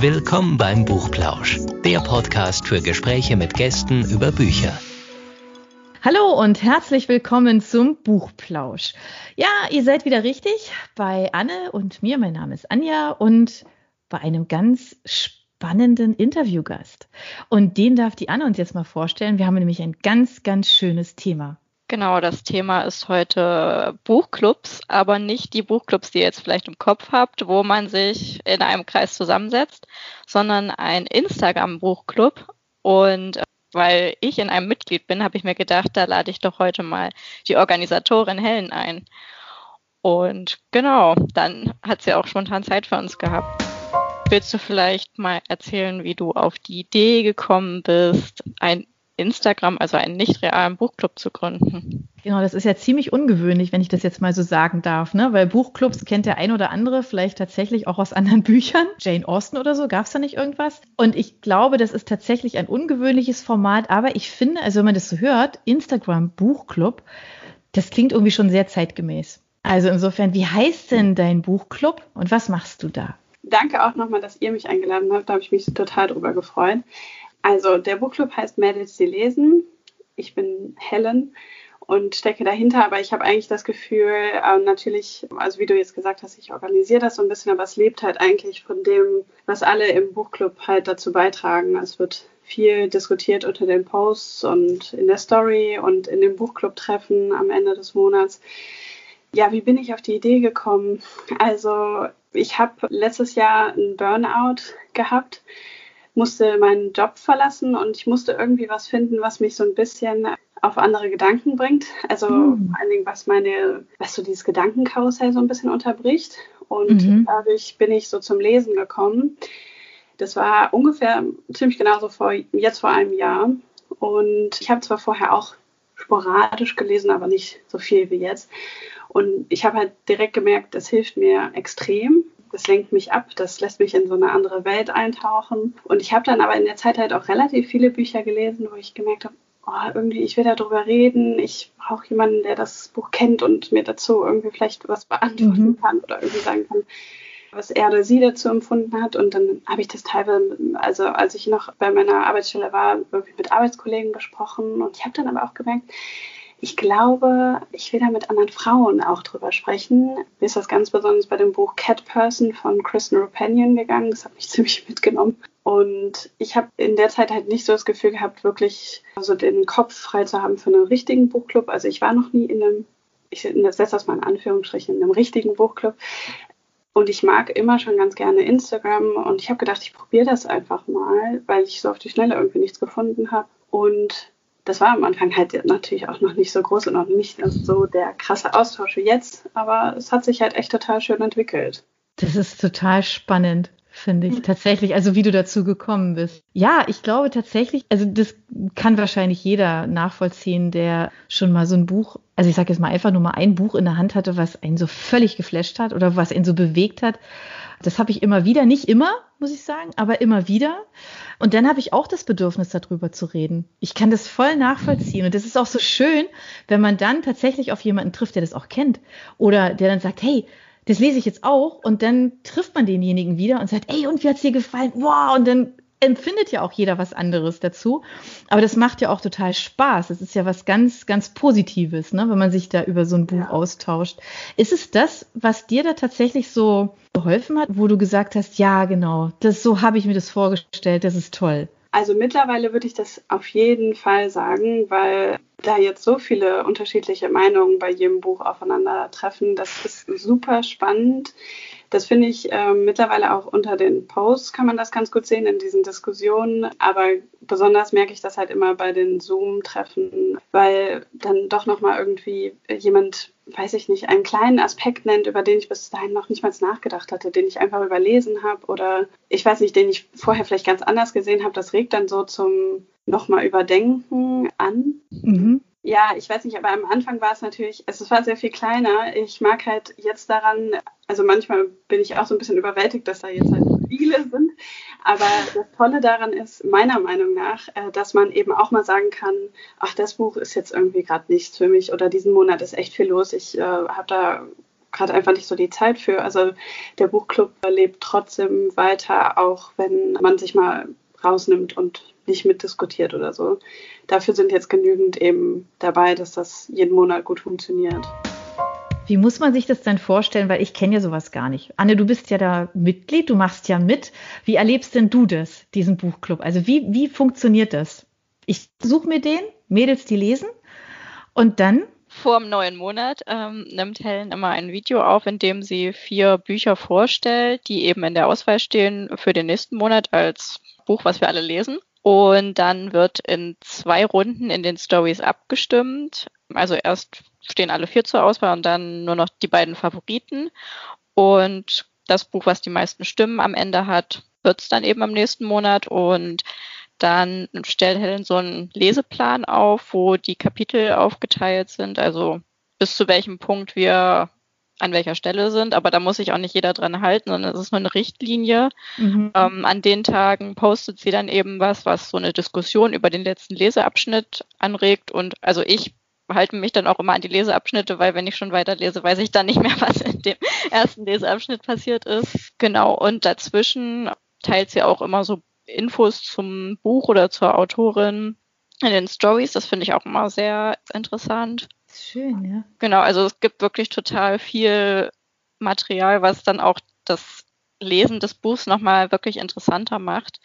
Willkommen beim Buchplausch, der Podcast für Gespräche mit Gästen über Bücher. Hallo und herzlich willkommen zum Buchplausch. Ja, ihr seid wieder richtig bei Anne und mir. Mein Name ist Anja und bei einem ganz spannenden Interviewgast. Und den darf die Anne uns jetzt mal vorstellen. Wir haben nämlich ein ganz, ganz schönes Thema. Genau, das Thema ist heute Buchclubs, aber nicht die Buchclubs, die ihr jetzt vielleicht im Kopf habt, wo man sich in einem Kreis zusammensetzt, sondern ein Instagram-Buchclub. Und äh, weil ich in einem Mitglied bin, habe ich mir gedacht, da lade ich doch heute mal die Organisatorin Helen ein. Und genau, dann hat sie auch spontan Zeit für uns gehabt. Willst du vielleicht mal erzählen, wie du auf die Idee gekommen bist, ein Instagram, also einen nicht realen Buchclub zu gründen. Genau, das ist ja ziemlich ungewöhnlich, wenn ich das jetzt mal so sagen darf, ne? Weil Buchclubs kennt der ein oder andere vielleicht tatsächlich auch aus anderen Büchern. Jane Austen oder so, gab es da nicht irgendwas? Und ich glaube, das ist tatsächlich ein ungewöhnliches Format, aber ich finde, also wenn man das so hört, Instagram Buchclub, das klingt irgendwie schon sehr zeitgemäß. Also insofern, wie heißt denn dein Buchclub und was machst du da? Danke auch nochmal, dass ihr mich eingeladen habt. Da habe ich mich total drüber gefreut. Also der Buchclub heißt Mädels, die lesen. Ich bin Helen und stecke dahinter, aber ich habe eigentlich das Gefühl, äh, natürlich, also wie du jetzt gesagt hast, ich organisiere das so ein bisschen, aber es lebt halt eigentlich von dem, was alle im Buchclub halt dazu beitragen. Es wird viel diskutiert unter den Posts und in der Story und in den Buchclub-Treffen am Ende des Monats. Ja, wie bin ich auf die Idee gekommen? Also ich habe letztes Jahr einen Burnout gehabt musste meinen Job verlassen und ich musste irgendwie was finden, was mich so ein bisschen auf andere Gedanken bringt. Also mhm. vor allen Dingen, was meine, was so dieses Gedankenkarussell so ein bisschen unterbricht. Und mhm. dadurch bin ich so zum Lesen gekommen. Das war ungefähr ziemlich genauso vor jetzt vor einem Jahr. Und ich habe zwar vorher auch sporadisch gelesen, aber nicht so viel wie jetzt. Und ich habe halt direkt gemerkt, das hilft mir extrem das lenkt mich ab, das lässt mich in so eine andere Welt eintauchen. Und ich habe dann aber in der Zeit halt auch relativ viele Bücher gelesen, wo ich gemerkt habe, oh, irgendwie, ich will darüber reden, ich brauche jemanden, der das Buch kennt und mir dazu irgendwie vielleicht was beantworten mhm. kann oder irgendwie sagen kann, was er oder sie dazu empfunden hat. Und dann habe ich das teilweise, also als ich noch bei meiner Arbeitsstelle war, irgendwie mit Arbeitskollegen besprochen. Und ich habe dann aber auch gemerkt, ich glaube, ich will da mit anderen Frauen auch drüber sprechen. Mir ist das ganz besonders bei dem Buch Cat Person von Kristen Rupanian gegangen. Das hat mich ziemlich mitgenommen. Und ich habe in der Zeit halt nicht so das Gefühl gehabt, wirklich also den Kopf frei zu haben für einen richtigen Buchclub. Also ich war noch nie in einem, ich setze das mal in Anführungsstrichen, in einem richtigen Buchclub. Und ich mag immer schon ganz gerne Instagram. Und ich habe gedacht, ich probiere das einfach mal, weil ich so auf die Schnelle irgendwie nichts gefunden habe. Und das war am Anfang halt natürlich auch noch nicht so groß und noch nicht so der krasse Austausch wie jetzt, aber es hat sich halt echt total schön entwickelt. Das ist total spannend finde ich tatsächlich, also wie du dazu gekommen bist. Ja, ich glaube tatsächlich, also das kann wahrscheinlich jeder nachvollziehen, der schon mal so ein Buch, also ich sage jetzt mal einfach nur mal ein Buch in der Hand hatte, was einen so völlig geflasht hat oder was ihn so bewegt hat das habe ich immer wieder, nicht immer, muss ich sagen, aber immer wieder. Und dann habe ich auch das Bedürfnis, darüber zu reden. Ich kann das voll nachvollziehen. Und das ist auch so schön, wenn man dann tatsächlich auf jemanden trifft, der das auch kennt. Oder der dann sagt, hey, das lese ich jetzt auch. Und dann trifft man denjenigen wieder und sagt, hey, und wie hat's dir gefallen? Wow, und dann empfindet ja auch jeder was anderes dazu. Aber das macht ja auch total Spaß. Es ist ja was ganz, ganz Positives, ne, wenn man sich da über so ein Buch ja. austauscht. Ist es das, was dir da tatsächlich so geholfen hat, wo du gesagt hast, ja, genau, das so habe ich mir das vorgestellt, das ist toll? Also mittlerweile würde ich das auf jeden Fall sagen, weil da jetzt so viele unterschiedliche Meinungen bei jedem Buch aufeinandertreffen. Das ist super spannend. Das finde ich äh, mittlerweile auch unter den Posts kann man das ganz gut sehen in diesen Diskussionen. Aber besonders merke ich das halt immer bei den Zoom-Treffen, weil dann doch nochmal irgendwie jemand, weiß ich nicht, einen kleinen Aspekt nennt, über den ich bis dahin noch nicht mal nachgedacht hatte, den ich einfach überlesen habe oder ich weiß nicht, den ich vorher vielleicht ganz anders gesehen habe. Das regt dann so zum nochmal überdenken an. Mhm. Ja, ich weiß nicht, aber am Anfang war es natürlich, also es war sehr viel kleiner. Ich mag halt jetzt daran, also manchmal bin ich auch so ein bisschen überwältigt, dass da jetzt halt viele sind. Aber das Tolle daran ist, meiner Meinung nach, äh, dass man eben auch mal sagen kann, ach, das Buch ist jetzt irgendwie gerade nichts für mich oder diesen Monat ist echt viel los. Ich äh, habe da gerade einfach nicht so die Zeit für. Also der Buchclub lebt trotzdem weiter, auch wenn man sich mal rausnimmt und nicht mitdiskutiert oder so. Dafür sind jetzt genügend eben dabei, dass das jeden Monat gut funktioniert. Wie muss man sich das denn vorstellen? Weil ich kenne ja sowas gar nicht. Anne, du bist ja da Mitglied, du machst ja mit. Wie erlebst denn du das, diesen Buchclub? Also wie, wie funktioniert das? Ich suche mir den, Mädels, die lesen, und dann vor dem neuen Monat ähm, nimmt Helen immer ein Video auf, in dem sie vier Bücher vorstellt, die eben in der Auswahl stehen für den nächsten Monat als Buch, was wir alle lesen. Und dann wird in zwei Runden in den Stories abgestimmt. Also erst stehen alle vier zur Auswahl und dann nur noch die beiden Favoriten. Und das Buch, was die meisten Stimmen am Ende hat, wird es dann eben am nächsten Monat. Und dann stellt Helen so einen Leseplan auf, wo die Kapitel aufgeteilt sind, also bis zu welchem Punkt wir an welcher Stelle sind, aber da muss sich auch nicht jeder dran halten, sondern es ist nur eine Richtlinie. Mhm. Ähm, an den Tagen postet sie dann eben was, was so eine Diskussion über den letzten Leseabschnitt anregt. Und also ich halte mich dann auch immer an die Leseabschnitte, weil wenn ich schon weiterlese, weiß ich dann nicht mehr, was in dem ersten Leseabschnitt passiert ist. Genau. Und dazwischen teilt sie auch immer so Infos zum Buch oder zur Autorin in den Stories. Das finde ich auch immer sehr interessant. Schön, ja. Genau, also es gibt wirklich total viel Material, was dann auch das Lesen des Buchs nochmal wirklich interessanter macht.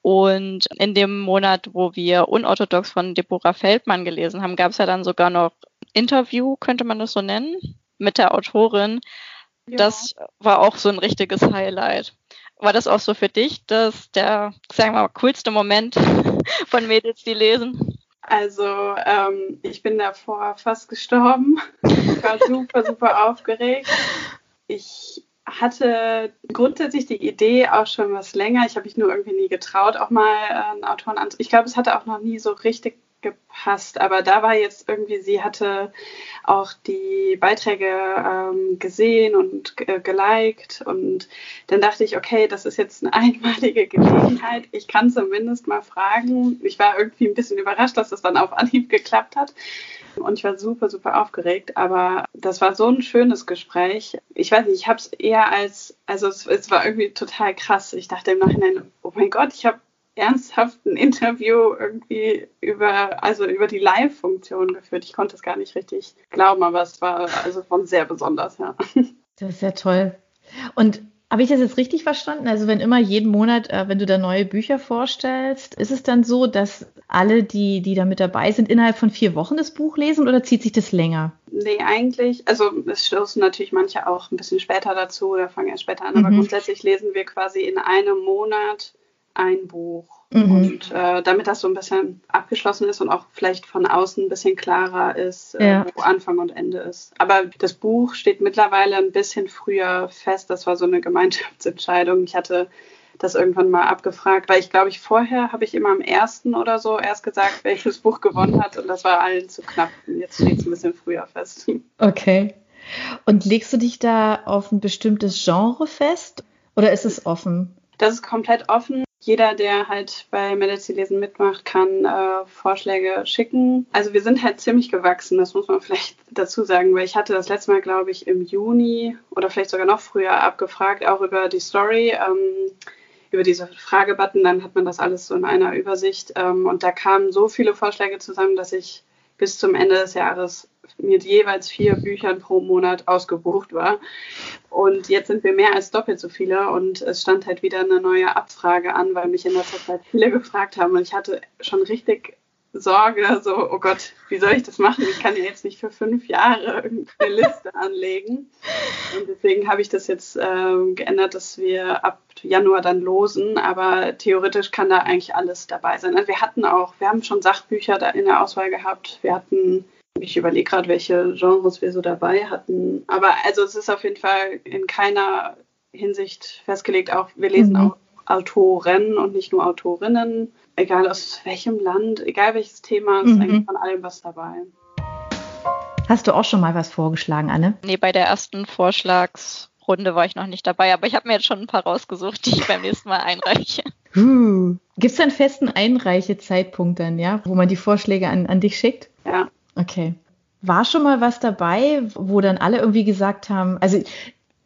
Und in dem Monat, wo wir Unorthodox von Deborah Feldmann gelesen haben, gab es ja dann sogar noch Interview, könnte man das so nennen, mit der Autorin. Ja. Das war auch so ein richtiges Highlight. War das auch so für dich, dass der, sagen wir mal, coolste Moment von Mädels, die lesen? Also ähm, ich bin davor fast gestorben. Ich war super, super aufgeregt. Ich hatte grundsätzlich die Idee auch schon was länger. Ich habe mich nur irgendwie nie getraut, auch mal äh, einen Autoren anzunehmen. Ich glaube, es hatte auch noch nie so richtig gepasst. Aber da war jetzt irgendwie, sie hatte auch die Beiträge ähm, gesehen und äh, geliked. Und dann dachte ich, okay, das ist jetzt eine einmalige Gelegenheit. Ich kann zumindest mal fragen. Ich war irgendwie ein bisschen überrascht, dass das dann auf Anhieb geklappt hat. Und ich war super, super aufgeregt. Aber das war so ein schönes Gespräch. Ich weiß nicht, ich habe es eher als, also es, es war irgendwie total krass. Ich dachte im Nachhinein, oh mein Gott, ich habe ernsthaft ein Interview irgendwie über, also über die Live-Funktion geführt. Ich konnte es gar nicht richtig glauben, aber es war also von sehr besonders, ja. Das ist ja toll. Und habe ich das jetzt richtig verstanden? Also wenn immer jeden Monat, äh, wenn du da neue Bücher vorstellst, ist es dann so, dass alle, die, die da mit dabei sind, innerhalb von vier Wochen das Buch lesen oder zieht sich das länger? Nee, eigentlich, also es stoßen natürlich manche auch ein bisschen später dazu oder fangen erst später an, mhm. aber grundsätzlich lesen wir quasi in einem Monat ein Buch. Mhm. Und äh, damit das so ein bisschen abgeschlossen ist und auch vielleicht von außen ein bisschen klarer ist, äh, ja. wo Anfang und Ende ist. Aber das Buch steht mittlerweile ein bisschen früher fest. Das war so eine Gemeinschaftsentscheidung. Ich hatte das irgendwann mal abgefragt, weil ich glaube, ich vorher habe ich immer am ersten oder so erst gesagt, welches Buch gewonnen hat und das war allen zu knapp. Und jetzt steht es ein bisschen früher fest. Okay. Und legst du dich da auf ein bestimmtes Genre fest oder ist es offen? Das ist komplett offen jeder, der halt bei Medici Lesen mitmacht, kann äh, Vorschläge schicken. Also wir sind halt ziemlich gewachsen, das muss man vielleicht dazu sagen, weil ich hatte das letzte Mal, glaube ich, im Juni oder vielleicht sogar noch früher abgefragt, auch über die Story, ähm, über diese Fragebutton, dann hat man das alles so in einer Übersicht. Ähm, und da kamen so viele Vorschläge zusammen, dass ich bis zum Ende des Jahres mit jeweils vier Büchern pro Monat ausgebucht war. Und jetzt sind wir mehr als doppelt so viele und es stand halt wieder eine neue Abfrage an, weil mich in letzter Zeit viele gefragt haben und ich hatte schon richtig Sorge, so, oh Gott, wie soll ich das machen? Ich kann ja jetzt nicht für fünf Jahre eine Liste anlegen. Und deswegen habe ich das jetzt äh, geändert, dass wir ab Januar dann losen, aber theoretisch kann da eigentlich alles dabei sein. Also wir hatten auch, wir haben schon Sachbücher da in der Auswahl gehabt. Wir hatten ich überlege gerade, welche Genres wir so dabei hatten. Aber also es ist auf jeden Fall in keiner Hinsicht festgelegt. Auch wir lesen mhm. auch Autoren und nicht nur Autorinnen. Egal aus welchem Land, egal welches Thema, ist mhm. eigentlich von allem was dabei. Hast du auch schon mal was vorgeschlagen, Anne? Nee, bei der ersten Vorschlagsrunde war ich noch nicht dabei, aber ich habe mir jetzt schon ein paar rausgesucht, die ich beim nächsten Mal einreiche. Uh, Gibt es einen festen Einreichezeitpunkt dann, ja, wo man die Vorschläge an, an dich schickt? Ja. Okay. war schon mal was dabei, wo dann alle irgendwie gesagt haben, also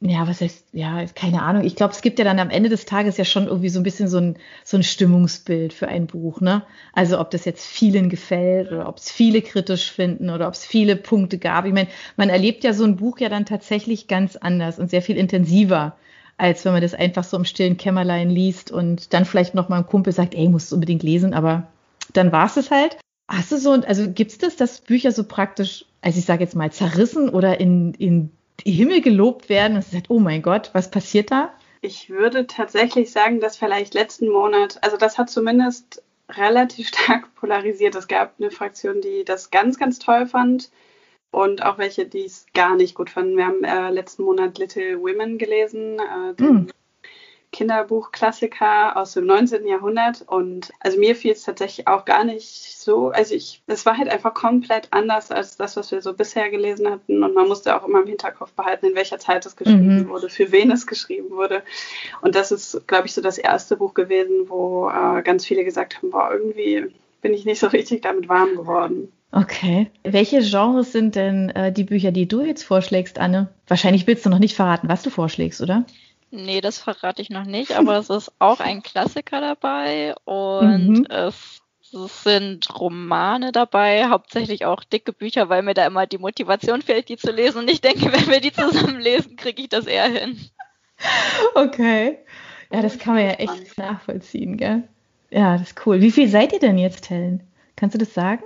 ja, was heißt, ja, keine Ahnung. Ich glaube, es gibt ja dann am Ende des Tages ja schon irgendwie so ein bisschen so ein, so ein Stimmungsbild für ein Buch, ne? Also ob das jetzt vielen gefällt oder ob es viele kritisch finden oder ob es viele Punkte gab. Ich meine, man erlebt ja so ein Buch ja dann tatsächlich ganz anders und sehr viel intensiver, als wenn man das einfach so im stillen Kämmerlein liest und dann vielleicht noch mal ein Kumpel sagt, ey, musst du unbedingt lesen, aber dann war es es halt. Hast du so, also gibt es das, dass Bücher so praktisch, also ich sage jetzt mal, zerrissen oder in, in Himmel gelobt werden und sagt, oh mein Gott, was passiert da? Ich würde tatsächlich sagen, dass vielleicht letzten Monat, also das hat zumindest relativ stark polarisiert. Es gab eine Fraktion, die das ganz, ganz toll fand und auch welche, die es gar nicht gut fanden. Wir haben äh, letzten Monat Little Women gelesen, äh, den mm. Kinderbuchklassiker aus dem 19. Jahrhundert. Und also mir fiel es tatsächlich auch gar nicht so. Also ich, es war halt einfach komplett anders als das, was wir so bisher gelesen hatten. Und man musste auch immer im Hinterkopf behalten, in welcher Zeit es geschrieben mhm. wurde, für wen es geschrieben wurde. Und das ist, glaube ich, so das erste Buch gewesen, wo äh, ganz viele gesagt haben, boah, irgendwie bin ich nicht so richtig damit warm geworden. Okay. Welche Genres sind denn äh, die Bücher, die du jetzt vorschlägst, Anne? Wahrscheinlich willst du noch nicht verraten, was du vorschlägst, oder? Nee, das verrate ich noch nicht, aber es ist auch ein Klassiker dabei und mhm. es, es, sind Romane dabei, hauptsächlich auch dicke Bücher, weil mir da immer die Motivation fehlt, die zu lesen. Und ich denke, wenn wir die zusammen lesen, kriege ich das eher hin. Okay. Ja, das kann man ja echt nachvollziehen, gell? Ja, das ist cool. Wie viel seid ihr denn jetzt, Helen? Kannst du das sagen?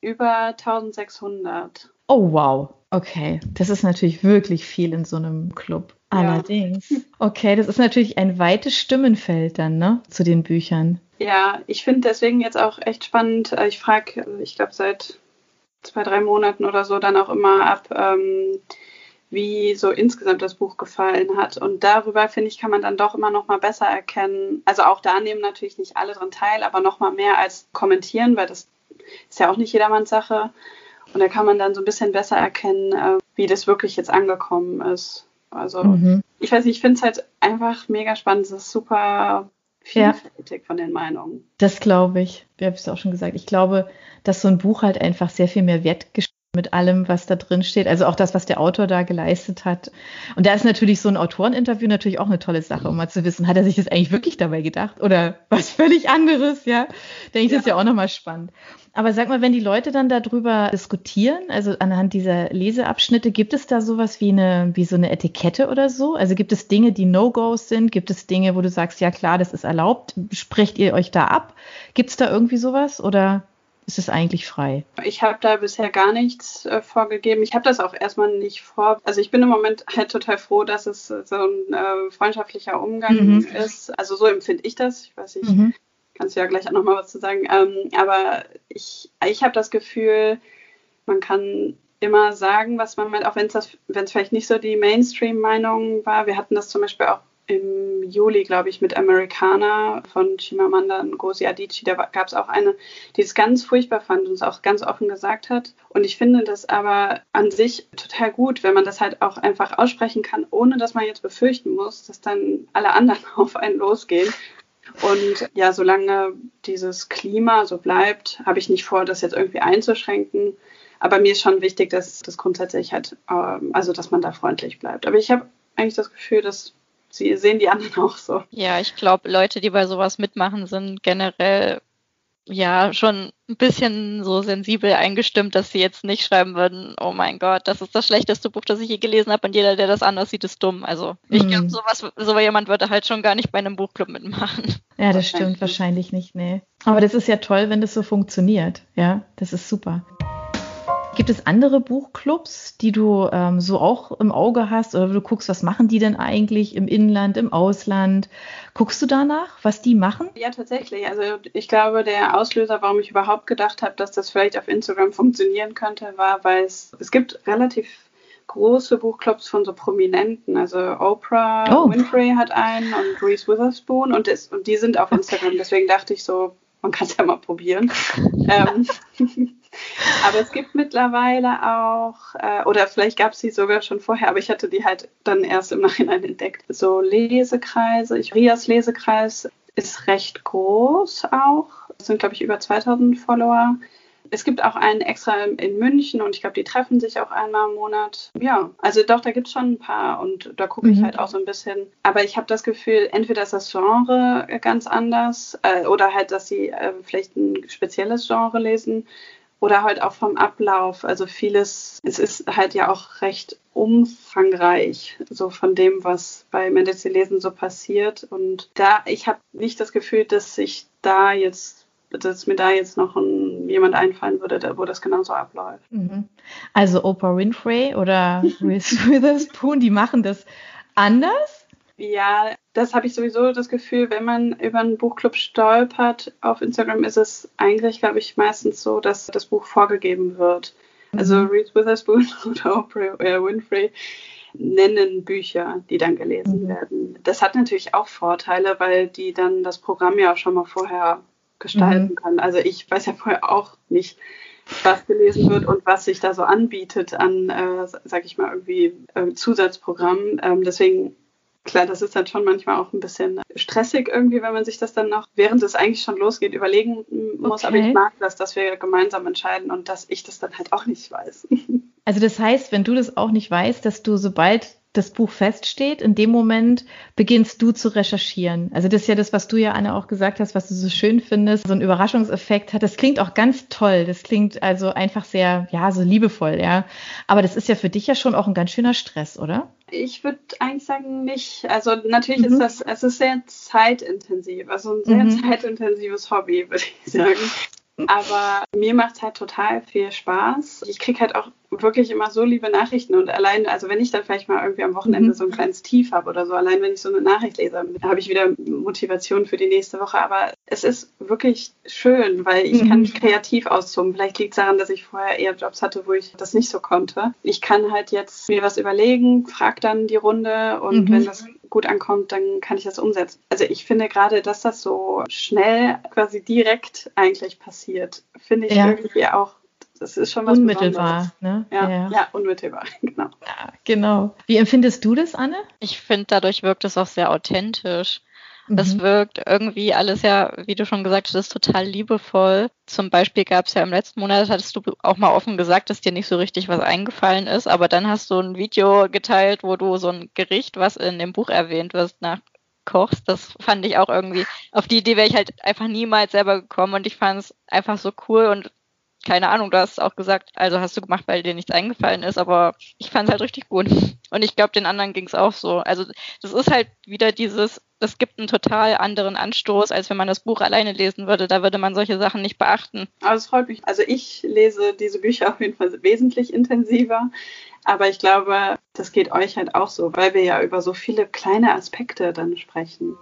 Über 1600. Oh, wow. Okay, das ist natürlich wirklich viel in so einem Club. Allerdings. Ja. Okay, das ist natürlich ein weites Stimmenfeld dann, ne, zu den Büchern. Ja, ich finde deswegen jetzt auch echt spannend. Äh, ich frage, ich glaube, seit zwei, drei Monaten oder so dann auch immer ab, ähm, wie so insgesamt das Buch gefallen hat. Und darüber, finde ich, kann man dann doch immer noch mal besser erkennen. Also auch da nehmen natürlich nicht alle dran teil, aber noch mal mehr als kommentieren, weil das ist ja auch nicht jedermanns Sache. Und da kann man dann so ein bisschen besser erkennen, äh, wie das wirklich jetzt angekommen ist. Also mhm. ich weiß nicht, ich finde es halt einfach mega spannend. Es ist super vielfältig ja. von den Meinungen. Das glaube ich. Ich habe es auch schon gesagt. Ich glaube, dass so ein Buch halt einfach sehr viel mehr Wert mit allem, was da drin steht. Also auch das, was der Autor da geleistet hat. Und da ist natürlich so ein Autoreninterview natürlich auch eine tolle Sache, um mal zu wissen, hat er sich das eigentlich wirklich dabei gedacht oder was völlig anderes, ja? Denke ich, ja. das ist ja auch nochmal spannend. Aber sag mal, wenn die Leute dann darüber diskutieren, also anhand dieser Leseabschnitte, gibt es da sowas wie eine, wie so eine Etikette oder so? Also gibt es Dinge, die No-Gos sind? Gibt es Dinge, wo du sagst, ja klar, das ist erlaubt? Sprecht ihr euch da ab? Gibt es da irgendwie sowas oder ist es eigentlich frei? Ich habe da bisher gar nichts äh, vorgegeben. Ich habe das auch erstmal nicht vor. Also ich bin im Moment halt total froh, dass es so ein äh, freundschaftlicher Umgang mhm. ist. Also so empfinde ich das. Ich weiß nicht. Mhm kannst du ja gleich auch nochmal was zu sagen. Ähm, aber ich, ich habe das Gefühl, man kann immer sagen, was man meint, auch wenn es vielleicht nicht so die Mainstream-Meinung war. Wir hatten das zum Beispiel auch im Juli, glaube ich, mit Americana von Chimamanda Ngozi Adichie. Da gab es auch eine, die es ganz furchtbar fand und es auch ganz offen gesagt hat. Und ich finde das aber an sich total gut, wenn man das halt auch einfach aussprechen kann, ohne dass man jetzt befürchten muss, dass dann alle anderen auf einen losgehen und ja, solange dieses Klima so bleibt, habe ich nicht vor, das jetzt irgendwie einzuschränken. Aber mir ist schon wichtig, dass das grundsätzlich halt, ähm, also dass man da freundlich bleibt. Aber ich habe eigentlich das Gefühl, dass sie sehen die anderen auch so. Ja, ich glaube, Leute, die bei sowas mitmachen, sind generell ja schon ein bisschen so sensibel eingestimmt, dass sie jetzt nicht schreiben würden, oh mein Gott, das ist das schlechteste Buch, das ich je gelesen habe und jeder, der das anders sieht, ist dumm. Also ich glaube, mhm. sowas, so jemand würde halt schon gar nicht bei einem Buchclub mitmachen. Ja, das stimmt wahrscheinlich nicht, nee. Aber das ist ja toll, wenn das so funktioniert. Ja, das ist super. Gibt es andere Buchclubs, die du ähm, so auch im Auge hast oder du guckst, was machen die denn eigentlich im Inland, im Ausland? Guckst du danach, was die machen? Ja, tatsächlich. Also ich glaube, der Auslöser, warum ich überhaupt gedacht habe, dass das vielleicht auf Instagram funktionieren könnte, war, weil es, es gibt relativ große Buchclubs von so Prominenten. Also Oprah oh. Winfrey hat einen und Reese Witherspoon und, das, und die sind auf Instagram. Deswegen dachte ich so, man kann es ja mal probieren. ähm, aber es gibt mittlerweile auch, äh, oder vielleicht gab es sie sogar schon vorher, aber ich hatte die halt dann erst im Nachhinein entdeckt. So Lesekreise, ich, Rias Lesekreis ist recht groß auch. Es sind, glaube ich, über 2000 Follower. Es gibt auch einen extra in München und ich glaube, die treffen sich auch einmal im Monat. Ja, also doch, da gibt es schon ein paar und da gucke ich mhm. halt auch so ein bisschen. Aber ich habe das Gefühl, entweder ist das Genre ganz anders äh, oder halt, dass sie äh, vielleicht ein spezielles Genre lesen oder halt auch vom Ablauf. Also vieles, es ist halt ja auch recht umfangreich, so von dem, was bei Mendelze Lesen so passiert. Und da, ich habe nicht das Gefühl, dass ich da jetzt, dass mir da jetzt noch ein, jemand einfallen würde, wo das genauso abläuft. Mhm. Also Oprah Winfrey oder Reese Witherspoon, die machen das anders? Ja, das habe ich sowieso das Gefühl, wenn man über einen Buchclub stolpert auf Instagram, ist es eigentlich, glaube ich, meistens so, dass das Buch vorgegeben wird. Also mhm. Reese Witherspoon oder Oprah Winfrey nennen Bücher, die dann gelesen mhm. werden. Das hat natürlich auch Vorteile, weil die dann das Programm ja auch schon mal vorher gestalten mhm. können. Also ich weiß ja vorher auch nicht, was gelesen wird und was sich da so anbietet an, äh, sag ich mal, irgendwie äh, Zusatzprogramm. Ähm, deswegen Klar, das ist dann schon manchmal auch ein bisschen stressig irgendwie, wenn man sich das dann noch, während es eigentlich schon losgeht, überlegen muss. Okay. Aber ich mag das, dass wir gemeinsam entscheiden und dass ich das dann halt auch nicht weiß. Also das heißt, wenn du das auch nicht weißt, dass du sobald das Buch feststeht, in dem Moment beginnst du zu recherchieren. Also das ist ja das, was du ja, Anne, auch gesagt hast, was du so schön findest, so ein Überraschungseffekt hat. Das klingt auch ganz toll. Das klingt also einfach sehr, ja, so liebevoll, ja. Aber das ist ja für dich ja schon auch ein ganz schöner Stress, oder? Ich würde eigentlich sagen nicht. Also natürlich mhm. ist das, es ist sehr zeitintensiv, also ein sehr mhm. zeitintensives Hobby, würde ich sagen. Aber mir macht es halt total viel Spaß. Ich kriege halt auch wirklich immer so liebe Nachrichten und allein, also wenn ich dann vielleicht mal irgendwie am Wochenende mhm. so ein kleines Tief habe oder so, allein wenn ich so eine Nachricht lese, habe ich wieder Motivation für die nächste Woche. Aber es ist wirklich schön, weil ich mhm. kann mich kreativ austoben. Vielleicht liegt es daran, dass ich vorher eher Jobs hatte, wo ich das nicht so konnte. Ich kann halt jetzt mir was überlegen, frage dann die Runde und mhm. wenn das gut ankommt, dann kann ich das umsetzen. Also ich finde gerade, dass das so schnell quasi direkt eigentlich passiert, finde ich ja. irgendwie auch das ist schon was Unmittelbar, ne? Ja, ja. ja, unmittelbar, genau. Ja, genau. Wie empfindest du das, Anne? Ich finde, dadurch wirkt es auch sehr authentisch. Es mhm. wirkt irgendwie alles ja, wie du schon gesagt hast, total liebevoll. Zum Beispiel gab es ja im letzten Monat, hattest du auch mal offen gesagt, dass dir nicht so richtig was eingefallen ist, aber dann hast du ein Video geteilt, wo du so ein Gericht, was in dem Buch erwähnt wird, nach kochst. Das fand ich auch irgendwie, auf die Idee wäre ich halt einfach niemals selber gekommen und ich fand es einfach so cool und keine Ahnung, du hast auch gesagt, also hast du gemacht, weil dir nichts eingefallen ist, aber ich fand es halt richtig gut. Und ich glaube, den anderen ging es auch so. Also das ist halt wieder dieses, das gibt einen total anderen Anstoß, als wenn man das Buch alleine lesen würde. Da würde man solche Sachen nicht beachten. Aber es freut mich. Also ich lese diese Bücher auf jeden Fall wesentlich intensiver. Aber ich glaube, das geht euch halt auch so, weil wir ja über so viele kleine Aspekte dann sprechen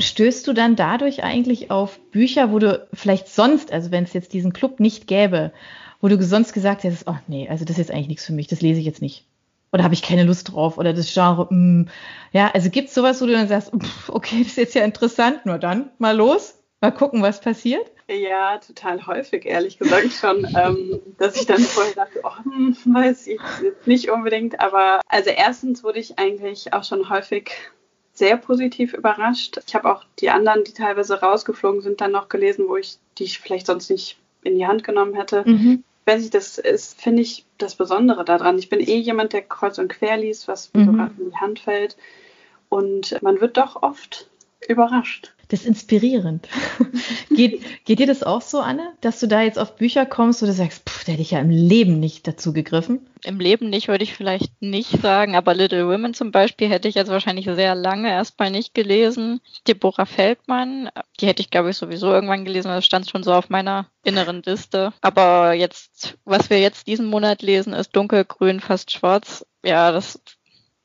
stößt du dann dadurch eigentlich auf Bücher, wo du vielleicht sonst, also wenn es jetzt diesen Club nicht gäbe, wo du sonst gesagt hättest, oh nee, also das ist jetzt eigentlich nichts für mich, das lese ich jetzt nicht. Oder habe ich keine Lust drauf? Oder das Genre. Mm. ja, also gibt es sowas, wo du dann sagst, okay, das ist jetzt ja interessant, nur dann mal los, mal gucken, was passiert? Ja, total häufig, ehrlich gesagt schon, ähm, dass ich dann vorher dachte, oh, weiß ich nicht unbedingt. Aber also erstens wurde ich eigentlich auch schon häufig sehr positiv überrascht. Ich habe auch die anderen, die teilweise rausgeflogen sind, dann noch gelesen, wo ich die ich vielleicht sonst nicht in die Hand genommen hätte. Mhm. Weiß ich, das ist, finde ich, das Besondere daran. Ich bin eh jemand, der kreuz und quer liest, was mir mhm. in die Hand fällt. Und man wird doch oft überrascht. Das ist inspirierend. geht, geht dir das auch so, Anne, dass du da jetzt auf Bücher kommst, wo du sagst, pff, der hätte ich ja im Leben nicht dazu gegriffen? Im Leben nicht, würde ich vielleicht nicht sagen, aber Little Women zum Beispiel hätte ich jetzt wahrscheinlich sehr lange erstmal nicht gelesen. Deborah Feldmann, die hätte ich, glaube ich, sowieso irgendwann gelesen, das stand schon so auf meiner inneren Liste. Aber jetzt, was wir jetzt diesen Monat lesen, ist dunkelgrün, fast schwarz. Ja, das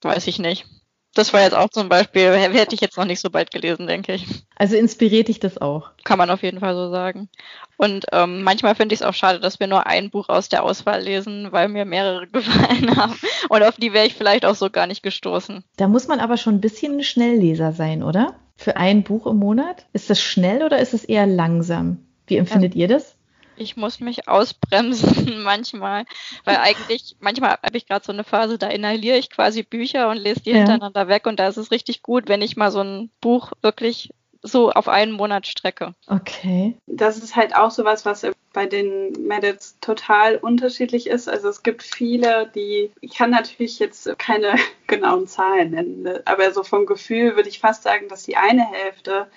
weiß ich nicht. Das war jetzt auch zum Beispiel, hätte ich jetzt noch nicht so bald gelesen, denke ich. Also inspiriert dich das auch? Kann man auf jeden Fall so sagen. Und ähm, manchmal finde ich es auch schade, dass wir nur ein Buch aus der Auswahl lesen, weil mir mehrere gefallen haben. Und auf die wäre ich vielleicht auch so gar nicht gestoßen. Da muss man aber schon ein bisschen ein Schnellleser sein, oder? Für ein Buch im Monat? Ist das schnell oder ist es eher langsam? Wie empfindet ja. ihr das? Ich muss mich ausbremsen manchmal, weil eigentlich, manchmal habe ich gerade so eine Phase, da inhaliere ich quasi Bücher und lese die ja. hintereinander weg und da ist es richtig gut, wenn ich mal so ein Buch wirklich so auf einen Monat strecke. Okay. Das ist halt auch sowas, was bei den Medits total unterschiedlich ist. Also es gibt viele, die, ich kann natürlich jetzt keine genauen Zahlen nennen, ne? aber so vom Gefühl würde ich fast sagen, dass die eine Hälfte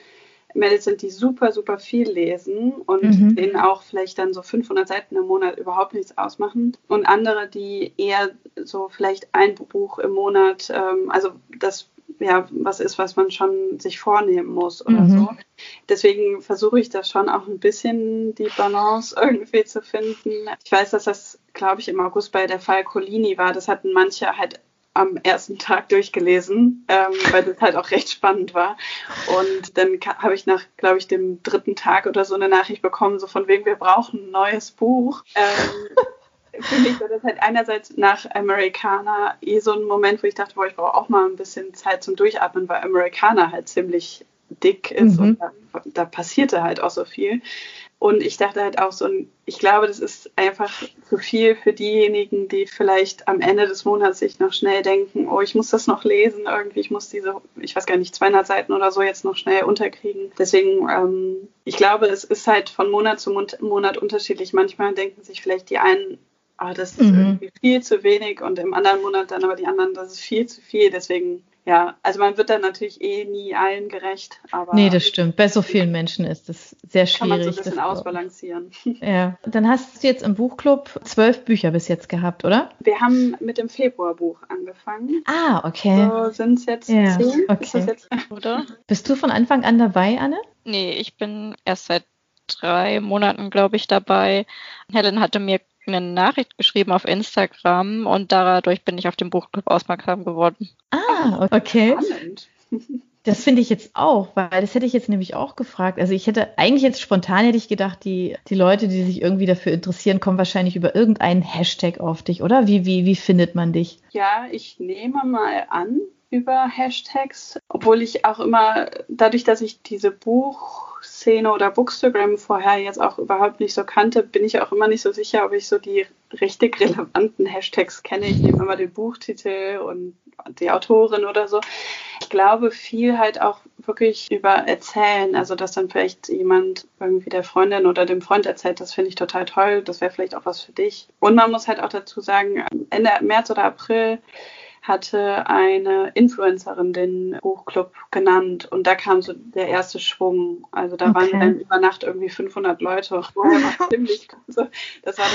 Mädels sind, die super, super viel lesen und mhm. denen auch vielleicht dann so 500 Seiten im Monat überhaupt nichts ausmachen. Und andere, die eher so vielleicht ein Buch im Monat, ähm, also das ja was ist, was man schon sich vornehmen muss oder mhm. so. Deswegen versuche ich das schon auch ein bisschen die Balance irgendwie zu finden. Ich weiß, dass das, glaube ich, im August bei der Fall Colini war. Das hatten manche halt am ersten Tag durchgelesen, ähm, weil das halt auch recht spannend war. Und dann habe ich nach, glaube ich, dem dritten Tag oder so eine Nachricht bekommen, so von wegen, wir brauchen ein neues Buch. Ähm, für mich war das halt einerseits nach Americana eh so ein Moment, wo ich dachte, boah, ich brauche auch mal ein bisschen Zeit zum Durchatmen, weil Americana halt ziemlich dick ist mhm. und da, da passierte halt auch so viel. Und ich dachte halt auch so, ich glaube, das ist einfach zu viel für diejenigen, die vielleicht am Ende des Monats sich noch schnell denken, oh, ich muss das noch lesen, irgendwie, ich muss diese, ich weiß gar nicht, 200 Seiten oder so jetzt noch schnell unterkriegen. Deswegen, ähm, ich glaube, es ist halt von Monat zu Monat unterschiedlich. Manchmal denken sich vielleicht die einen, oh, das ist mhm. irgendwie viel zu wenig und im anderen Monat dann aber die anderen, das ist viel zu viel. Deswegen ja, also man wird dann natürlich eh nie allen gerecht, aber. Nee, das stimmt. Bei so vielen Menschen ist das sehr schwierig. Kann man so ein bisschen ausbalancieren. Ja. Dann hast du jetzt im Buchclub zwölf Bücher bis jetzt gehabt, oder? Wir haben mit dem Februarbuch angefangen. Ah, okay. So sind es jetzt ja. zehn. Okay. Jetzt, oder? Bist du von Anfang an dabei, Anne? Nee, ich bin erst seit drei Monaten, glaube ich, dabei. Helen hatte mir eine Nachricht geschrieben auf Instagram und dadurch bin ich auf den Buchclub aufmerksam geworden. Ah, okay. Das finde ich jetzt auch, weil das hätte ich jetzt nämlich auch gefragt. Also ich hätte eigentlich jetzt spontan hätte ich gedacht, die, die Leute, die sich irgendwie dafür interessieren, kommen wahrscheinlich über irgendeinen Hashtag auf dich, oder? Wie, wie, wie findet man dich? Ja, ich nehme mal an über Hashtags, obwohl ich auch immer, dadurch, dass ich diese Buch Szene oder Bookstagram vorher jetzt auch überhaupt nicht so kannte, bin ich auch immer nicht so sicher, ob ich so die richtig relevanten Hashtags kenne. Ich nehme immer den Buchtitel und die Autorin oder so. Ich glaube viel halt auch wirklich über Erzählen, also dass dann vielleicht jemand irgendwie der Freundin oder dem Freund erzählt, das finde ich total toll, das wäre vielleicht auch was für dich. Und man muss halt auch dazu sagen, Ende März oder April hatte eine Influencerin den Buchclub genannt und da kam so der erste Schwung. Also da okay. waren dann über Nacht irgendwie 500 Leute. Vorher war ziemlich, das war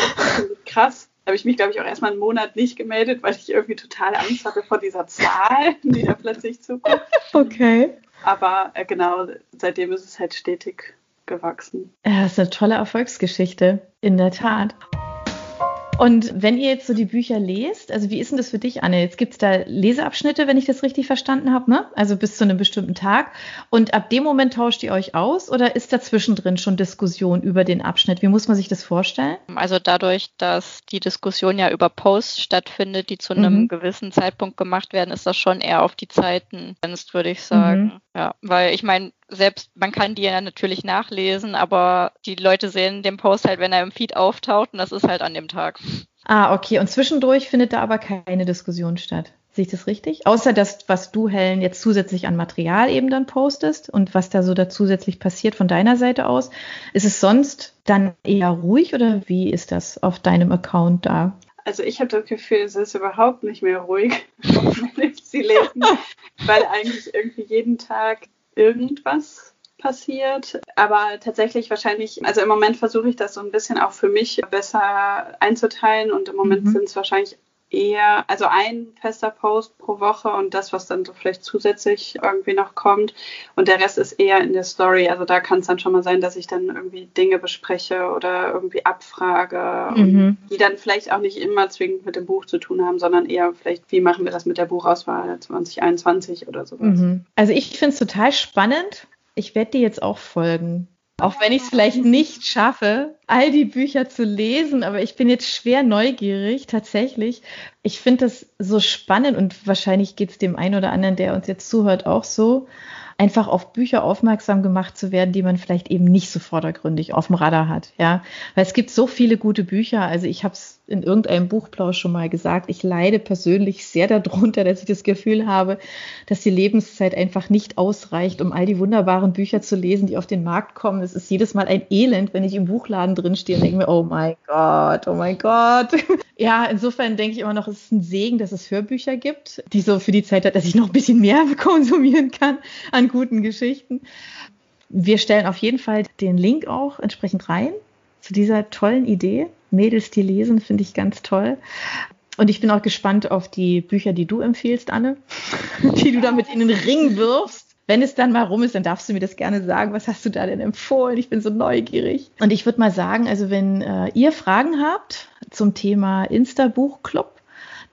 krass. Da habe ich mich, glaube ich, auch erstmal einen Monat nicht gemeldet, weil ich irgendwie total Angst hatte vor dieser Zahl, die da plötzlich zukommt. Okay. Aber äh, genau, seitdem ist es halt stetig gewachsen. Ja, das ist eine tolle Erfolgsgeschichte, in der Tat. Und wenn ihr jetzt so die Bücher lest, also wie ist denn das für dich, Anne? Jetzt gibt es da Leseabschnitte, wenn ich das richtig verstanden habe, ne? Also bis zu einem bestimmten Tag. Und ab dem Moment tauscht ihr euch aus oder ist dazwischen drin schon Diskussion über den Abschnitt? Wie muss man sich das vorstellen? Also dadurch, dass die Diskussion ja über Posts stattfindet, die zu einem mhm. gewissen Zeitpunkt gemacht werden, ist das schon eher auf die Zeiten, würde ich sagen. Mhm. Ja, weil ich meine, selbst man kann die ja natürlich nachlesen, aber die Leute sehen den Post halt, wenn er im Feed auftaucht und das ist halt an dem Tag. Ah, okay. Und zwischendurch findet da aber keine Diskussion statt. Sehe ich das richtig? Außer das, was du, Helen, jetzt zusätzlich an Material eben dann postest und was da so da zusätzlich passiert von deiner Seite aus. Ist es sonst dann eher ruhig oder wie ist das auf deinem Account da? Also ich habe das Gefühl, es ist überhaupt nicht mehr ruhig, wenn ich sie lesen, weil eigentlich irgendwie jeden Tag irgendwas passiert. Aber tatsächlich wahrscheinlich, also im Moment versuche ich das so ein bisschen auch für mich besser einzuteilen und im Moment mhm. sind es wahrscheinlich eher, also ein fester Post pro Woche und das, was dann so vielleicht zusätzlich irgendwie noch kommt. Und der Rest ist eher in der Story. Also da kann es dann schon mal sein, dass ich dann irgendwie Dinge bespreche oder irgendwie abfrage, mhm. die dann vielleicht auch nicht immer zwingend mit dem Buch zu tun haben, sondern eher vielleicht, wie machen wir das mit der Buchauswahl 2021 oder sowas. Mhm. Also ich finde es total spannend. Ich werde dir jetzt auch folgen. Auch wenn ich es vielleicht nicht schaffe, all die Bücher zu lesen, aber ich bin jetzt schwer neugierig, tatsächlich. Ich finde das so spannend und wahrscheinlich geht es dem einen oder anderen, der uns jetzt zuhört, auch so, einfach auf Bücher aufmerksam gemacht zu werden, die man vielleicht eben nicht so vordergründig auf dem Radar hat. Ja, weil es gibt so viele gute Bücher. Also ich habe es in irgendeinem Buchplausch schon mal gesagt. Ich leide persönlich sehr darunter, dass ich das Gefühl habe, dass die Lebenszeit einfach nicht ausreicht, um all die wunderbaren Bücher zu lesen, die auf den Markt kommen. Es ist jedes Mal ein Elend, wenn ich im Buchladen drin stehe und denke mir, oh mein Gott, oh mein Gott. Ja, insofern denke ich immer noch, es ist ein Segen, dass es Hörbücher gibt, die so für die Zeit hat, dass ich noch ein bisschen mehr konsumieren kann an guten Geschichten. Wir stellen auf jeden Fall den Link auch entsprechend rein zu dieser tollen Idee. Mädels, die lesen, finde ich ganz toll. Und ich bin auch gespannt auf die Bücher, die du empfiehlst, Anne, die du da mit in den Ring wirfst. Wenn es dann mal rum ist, dann darfst du mir das gerne sagen. Was hast du da denn empfohlen? Ich bin so neugierig. Und ich würde mal sagen, also wenn äh, ihr Fragen habt zum Thema Insta-Buchclub,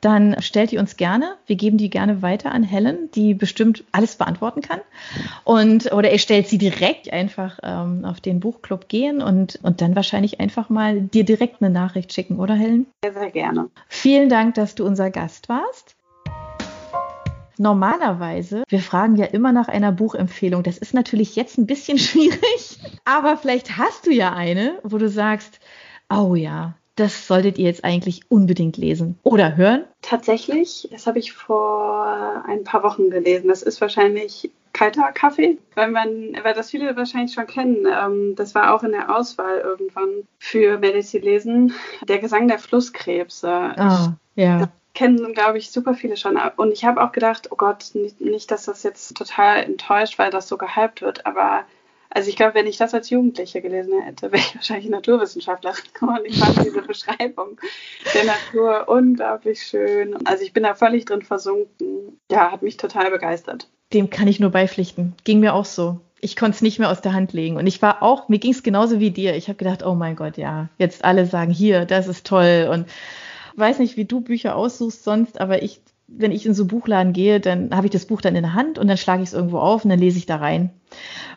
dann stellt die uns gerne. Wir geben die gerne weiter an Helen, die bestimmt alles beantworten kann. Und, oder ihr stellt sie direkt einfach ähm, auf den Buchclub gehen und, und dann wahrscheinlich einfach mal dir direkt eine Nachricht schicken, oder Helen? Sehr, sehr gerne. Vielen Dank, dass du unser Gast warst. Normalerweise, wir fragen ja immer nach einer Buchempfehlung. Das ist natürlich jetzt ein bisschen schwierig, aber vielleicht hast du ja eine, wo du sagst, oh ja, das solltet ihr jetzt eigentlich unbedingt lesen oder hören? Tatsächlich, das habe ich vor ein paar Wochen gelesen. Das ist wahrscheinlich kalter Kaffee, weil man, weil das viele wahrscheinlich schon kennen. Ähm, das war auch in der Auswahl irgendwann für Medizin lesen. Der Gesang der Flusskrebse. Ah, ja kennen, glaube ich, super viele schon. Und ich habe auch gedacht, oh Gott, nicht, nicht, dass das jetzt total enttäuscht, weil das so gehypt wird, aber also ich glaube, wenn ich das als Jugendliche gelesen hätte, wäre ich wahrscheinlich Naturwissenschaftlerin geworden. Ich fand diese Beschreibung der Natur unglaublich schön. Also ich bin da völlig drin versunken. Ja, hat mich total begeistert. Dem kann ich nur beipflichten. Ging mir auch so. Ich konnte es nicht mehr aus der Hand legen. Und ich war auch, mir ging es genauso wie dir. Ich habe gedacht, oh mein Gott, ja, jetzt alle sagen, hier, das ist toll. Und weiß nicht, wie du Bücher aussuchst sonst, aber ich wenn ich in so Buchladen gehe, dann habe ich das Buch dann in der Hand und dann schlage ich es irgendwo auf und dann lese ich da rein.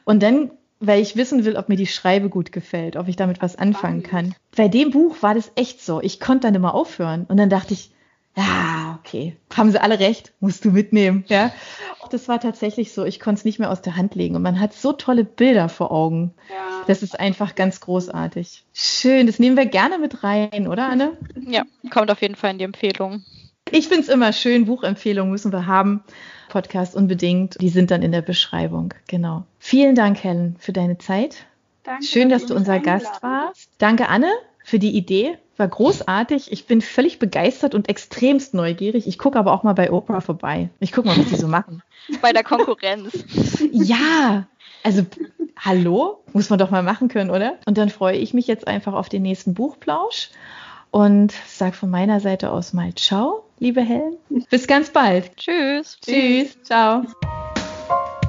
Und dann weil ich wissen will, ob mir die Schreibe gut gefällt, ob ich damit was anfangen kann. Bei dem Buch war das echt so. Ich konnte dann immer aufhören und dann dachte ich, ja, okay, haben sie alle recht, musst du mitnehmen, ja. Das war tatsächlich so, ich konnte es nicht mehr aus der Hand legen und man hat so tolle Bilder vor Augen. Ja. Das ist einfach ganz großartig. Schön, das nehmen wir gerne mit rein, oder Anne? Ja, kommt auf jeden Fall in die Empfehlung. Ich finde es immer schön, Buchempfehlungen müssen wir haben. Podcast unbedingt. Die sind dann in der Beschreibung. Genau. Vielen Dank, Helen, für deine Zeit. Danke, Schön, dass du unser Gast warst. Danke, Anne, für die Idee. War großartig. Ich bin völlig begeistert und extremst neugierig. Ich gucke aber auch mal bei Oprah vorbei. Ich gucke mal, was die so machen. Bei der Konkurrenz. ja, also hallo, muss man doch mal machen können, oder? Und dann freue ich mich jetzt einfach auf den nächsten Buchplausch und sage von meiner Seite aus mal Ciao, liebe Helen. Bis ganz bald. Tschüss. Tschüss. Ciao.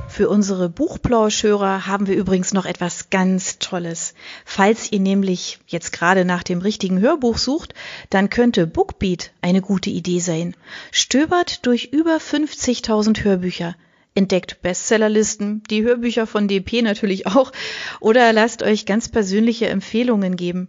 Für unsere Buchplauschhörer haben wir übrigens noch etwas ganz Tolles. Falls ihr nämlich jetzt gerade nach dem richtigen Hörbuch sucht, dann könnte Bookbeat eine gute Idee sein. Stöbert durch über 50.000 Hörbücher. Entdeckt Bestsellerlisten, die Hörbücher von DP natürlich auch, oder lasst euch ganz persönliche Empfehlungen geben.